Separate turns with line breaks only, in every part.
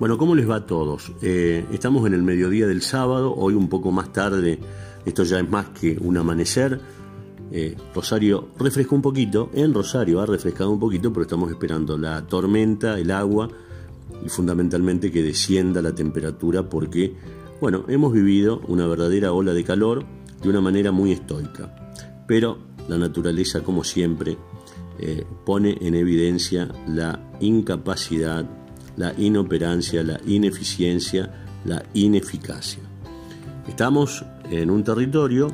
Bueno, ¿cómo les va a todos? Eh, estamos en el mediodía del sábado, hoy un poco más tarde, esto ya es más que un amanecer. Eh, Rosario refresca un poquito, en Rosario ha refrescado un poquito, pero estamos esperando la tormenta, el agua y fundamentalmente que descienda la temperatura porque, bueno, hemos vivido una verdadera ola de calor de una manera muy estoica. Pero la naturaleza, como siempre, eh, pone en evidencia la incapacidad la inoperancia, la ineficiencia, la ineficacia. Estamos en un territorio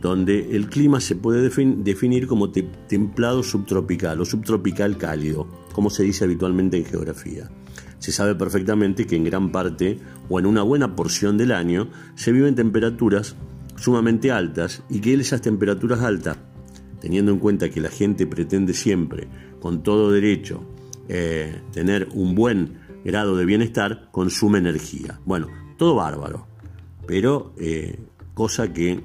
donde el clima se puede definir como templado subtropical o subtropical cálido, como se dice habitualmente en geografía. Se sabe perfectamente que en gran parte o en una buena porción del año se viven temperaturas sumamente altas y que esas temperaturas altas, teniendo en cuenta que la gente pretende siempre, con todo derecho, eh, tener un buen grado de bienestar, consume energía. Bueno, todo bárbaro, pero eh, cosa que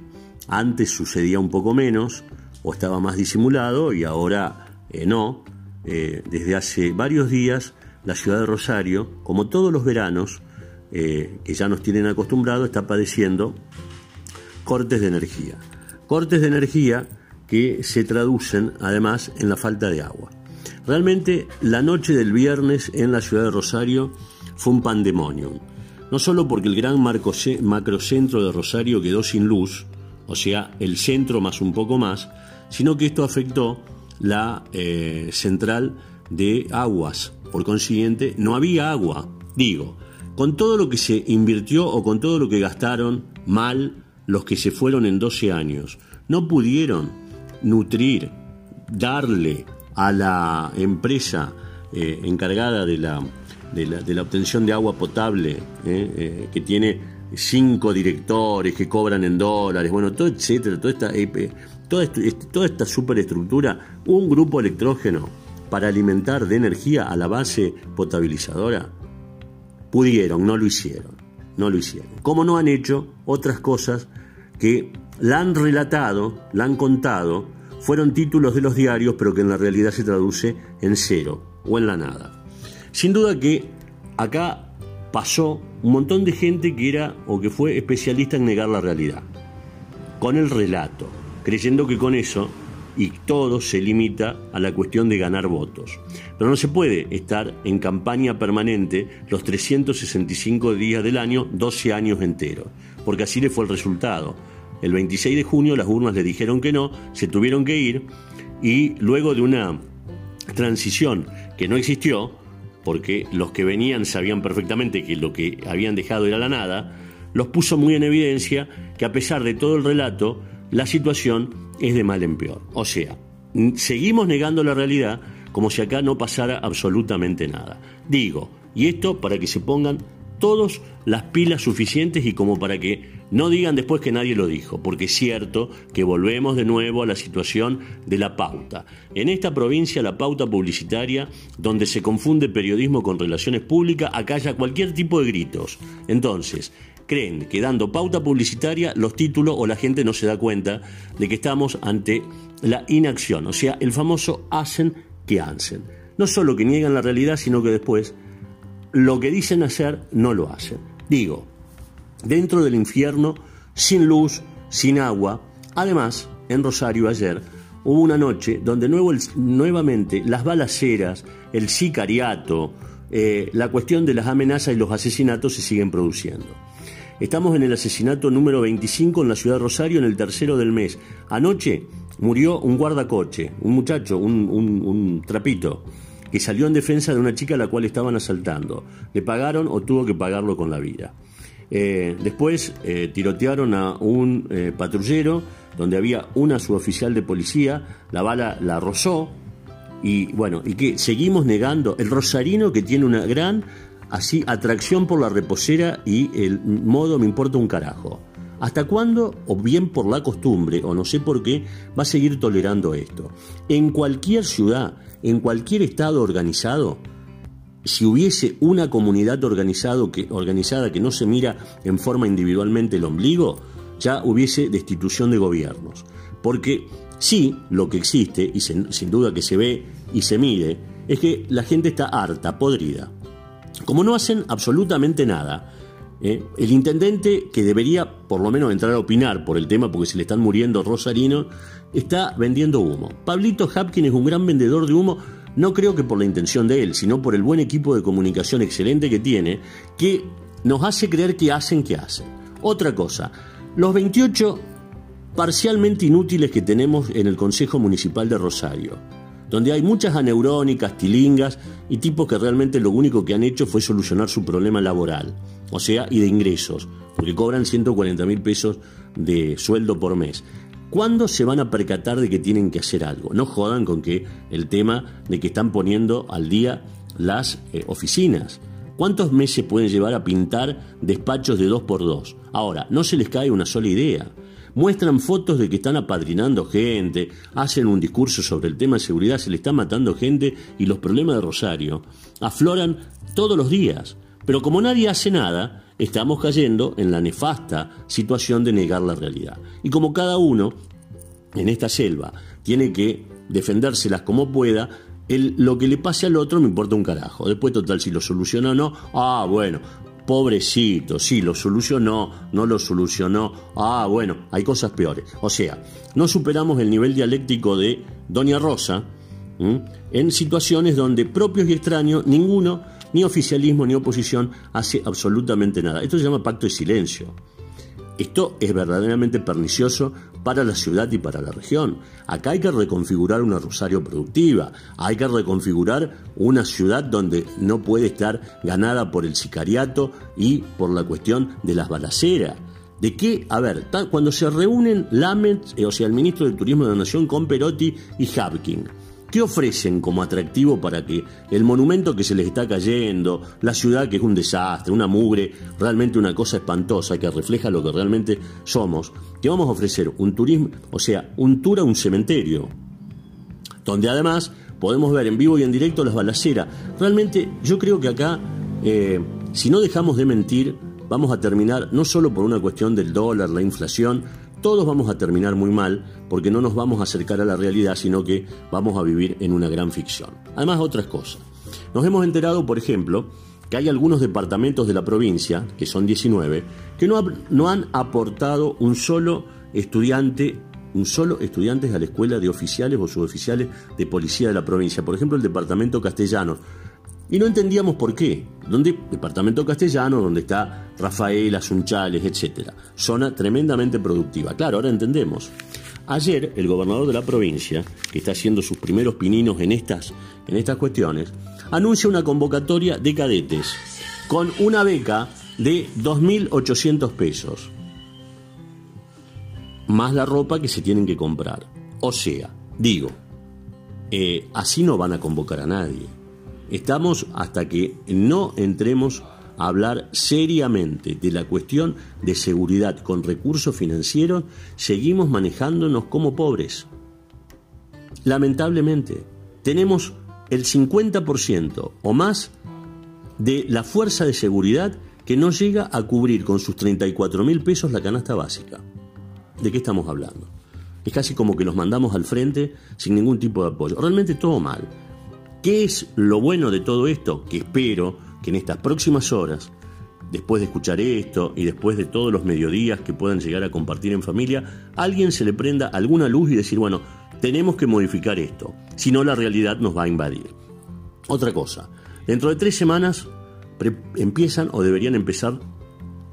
antes sucedía un poco menos o estaba más disimulado y ahora eh, no. Eh, desde hace varios días la ciudad de Rosario, como todos los veranos, que ya nos tienen acostumbrados, está padeciendo cortes de energía. Cortes de energía que se traducen además en la falta de agua. Realmente la noche del viernes en la ciudad de Rosario fue un pandemonium. No solo porque el gran macrocentro de Rosario quedó sin luz, o sea, el centro más un poco más, sino que esto afectó la eh, central de aguas. Por consiguiente, no había agua. Digo, con todo lo que se invirtió o con todo lo que gastaron mal los que se fueron en 12 años, no pudieron nutrir, darle a la empresa eh, encargada de la, de la, obtención de agua potable, eh, eh, que tiene cinco directores que cobran en dólares, bueno, todo etcétera, toda esta, toda, toda esta superestructura, un grupo electrógeno para alimentar de energía a la base potabilizadora, pudieron, no lo hicieron, no lo hicieron. Como no han hecho otras cosas que la han relatado, la han contado, fueron títulos de los diarios, pero que en la realidad se traduce en cero o en la nada. Sin duda que acá pasó un montón de gente que era o que fue especialista en negar la realidad, con el relato, creyendo que con eso y todo se limita a la cuestión de ganar votos. Pero no se puede estar en campaña permanente los 365 días del año, 12 años enteros, porque así le fue el resultado. El 26 de junio las urnas le dijeron que no, se tuvieron que ir y luego de una transición que no existió, porque los que venían sabían perfectamente que lo que habían dejado era la nada, los puso muy en evidencia que a pesar de todo el relato, la situación es de mal en peor. O sea, seguimos negando la realidad como si acá no pasara absolutamente nada. Digo, y esto para que se pongan todos las pilas suficientes y como para que no digan después que nadie lo dijo, porque es cierto que volvemos de nuevo a la situación de la pauta. En esta provincia la pauta publicitaria, donde se confunde periodismo con relaciones públicas, acalla cualquier tipo de gritos. Entonces, creen que dando pauta publicitaria los títulos o la gente no se da cuenta de que estamos ante la inacción, o sea, el famoso hacen que hacen. No solo que niegan la realidad, sino que después lo que dicen hacer no lo hacen. Digo, dentro del infierno, sin luz, sin agua. Además, en Rosario ayer hubo una noche donde nuevamente las balaceras, el sicariato, eh, la cuestión de las amenazas y los asesinatos se siguen produciendo. Estamos en el asesinato número 25 en la ciudad de Rosario, en el tercero del mes. Anoche murió un guardacoche, un muchacho, un trapito, que salió en defensa de una chica a la cual estaban asaltando. Le pagaron o tuvo que pagarlo con la vida. Eh, después eh, tirotearon a un eh, patrullero donde había una suboficial de policía, la bala la rozó y bueno, y que seguimos negando el rosarino que tiene una gran así atracción por la reposera y el modo me importa un carajo. ¿Hasta cuándo, o bien por la costumbre, o no sé por qué, va a seguir tolerando esto? En cualquier ciudad, en cualquier estado organizado, si hubiese una comunidad organizado que, organizada que no se mira en forma individualmente el ombligo, ya hubiese destitución de gobiernos. Porque sí, lo que existe, y sin duda que se ve y se mide, es que la gente está harta, podrida. Como no hacen absolutamente nada, ¿eh? el intendente, que debería por lo menos entrar a opinar por el tema porque se le están muriendo rosarinos, está vendiendo humo. Pablito Hapkin es un gran vendedor de humo no creo que por la intención de él, sino por el buen equipo de comunicación excelente que tiene, que nos hace creer que hacen que hacen. Otra cosa, los 28 parcialmente inútiles que tenemos en el Consejo Municipal de Rosario, donde hay muchas aneurónicas, tilingas y tipos que realmente lo único que han hecho fue solucionar su problema laboral, o sea, y de ingresos, porque cobran 140 mil pesos de sueldo por mes. ¿Cuándo se van a percatar de que tienen que hacer algo? No jodan con que el tema de que están poniendo al día las eh, oficinas. ¿Cuántos meses pueden llevar a pintar despachos de dos por dos? Ahora, no se les cae una sola idea. Muestran fotos de que están apadrinando gente, hacen un discurso sobre el tema de seguridad, se le está matando gente y los problemas de Rosario afloran todos los días. Pero como nadie hace nada, estamos cayendo en la nefasta situación de negar la realidad. Y como cada uno en esta selva tiene que defendérselas como pueda, lo que le pase al otro me importa un carajo. Después, total, si lo soluciona o no, ah, bueno, pobrecito, sí, lo solucionó, no lo solucionó, ah, bueno, hay cosas peores. O sea, no superamos el nivel dialéctico de Doña Rosa en situaciones donde propios y extraños, ninguno ni oficialismo ni oposición hace absolutamente nada. Esto se llama pacto de silencio. Esto es verdaderamente pernicioso para la ciudad y para la región. Acá hay que reconfigurar una Rosario productiva, hay que reconfigurar una ciudad donde no puede estar ganada por el sicariato y por la cuestión de las balaceras. ¿De qué? A ver, cuando se reúnen Lamet, eh, o sea, el ministro de Turismo de la Nación, con Perotti y Hapkin, ¿Qué ofrecen como atractivo para que el monumento que se les está cayendo, la ciudad que es un desastre, una mugre, realmente una cosa espantosa que refleja lo que realmente somos, que vamos a ofrecer un turismo, o sea, un tour a un cementerio, donde además podemos ver en vivo y en directo las balaceras. Realmente yo creo que acá, eh, si no dejamos de mentir, vamos a terminar no solo por una cuestión del dólar, la inflación, todos vamos a terminar muy mal porque no nos vamos a acercar a la realidad, sino que vamos a vivir en una gran ficción. Además, otras cosas. Nos hemos enterado, por ejemplo, que hay algunos departamentos de la provincia, que son 19, que no, no han aportado un solo estudiante un solo estudiante a la escuela de oficiales o suboficiales de policía de la provincia. Por ejemplo, el departamento castellano y no entendíamos por qué. ¿Dónde? Departamento Castellano, donde está Rafael, Sunchales, etc. Zona tremendamente productiva. Claro, ahora entendemos. Ayer, el gobernador de la provincia, que está haciendo sus primeros pininos en estas, en estas cuestiones, anuncia una convocatoria de cadetes con una beca de 2.800 pesos, más la ropa que se tienen que comprar. O sea, digo, eh, así no van a convocar a nadie. Estamos hasta que no entremos a hablar seriamente de la cuestión de seguridad con recursos financieros, seguimos manejándonos como pobres. Lamentablemente, tenemos el 50% o más de la fuerza de seguridad que no llega a cubrir con sus 34 mil pesos la canasta básica. ¿De qué estamos hablando? Es casi como que los mandamos al frente sin ningún tipo de apoyo. Realmente todo mal. ¿Qué es lo bueno de todo esto? Que espero que en estas próximas horas, después de escuchar esto y después de todos los mediodías que puedan llegar a compartir en familia, alguien se le prenda alguna luz y decir, bueno, tenemos que modificar esto, si no la realidad nos va a invadir. Otra cosa, dentro de tres semanas empiezan o deberían empezar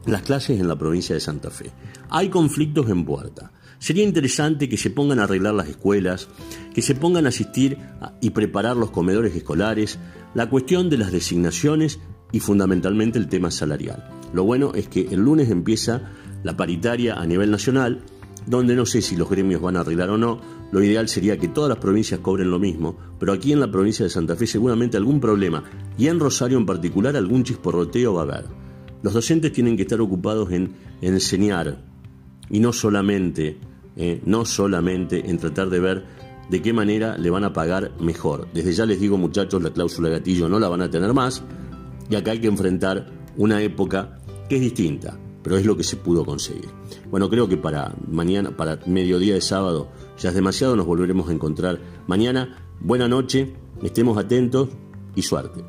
las clases en la provincia de Santa Fe. Hay conflictos en puerta. Sería interesante que se pongan a arreglar las escuelas, que se pongan a asistir y preparar los comedores escolares, la cuestión de las designaciones y fundamentalmente el tema salarial. Lo bueno es que el lunes empieza la paritaria a nivel nacional, donde no sé si los gremios van a arreglar o no. Lo ideal sería que todas las provincias cobren lo mismo, pero aquí en la provincia de Santa Fe seguramente algún problema, y en Rosario en particular algún chisporroteo va a haber. Los docentes tienen que estar ocupados en, enseñar y no solamente, eh, no solamente en tratar de ver de qué manera le van a pagar mejor. Desde ya les digo muchachos, la cláusula gatillo no la van a tener más y acá hay que enfrentar una época que es distinta, pero es lo que se pudo conseguir. Bueno, creo que para mañana, para mediodía de sábado, ya es demasiado, nos volveremos a encontrar mañana. Buena noche, estemos atentos y suerte.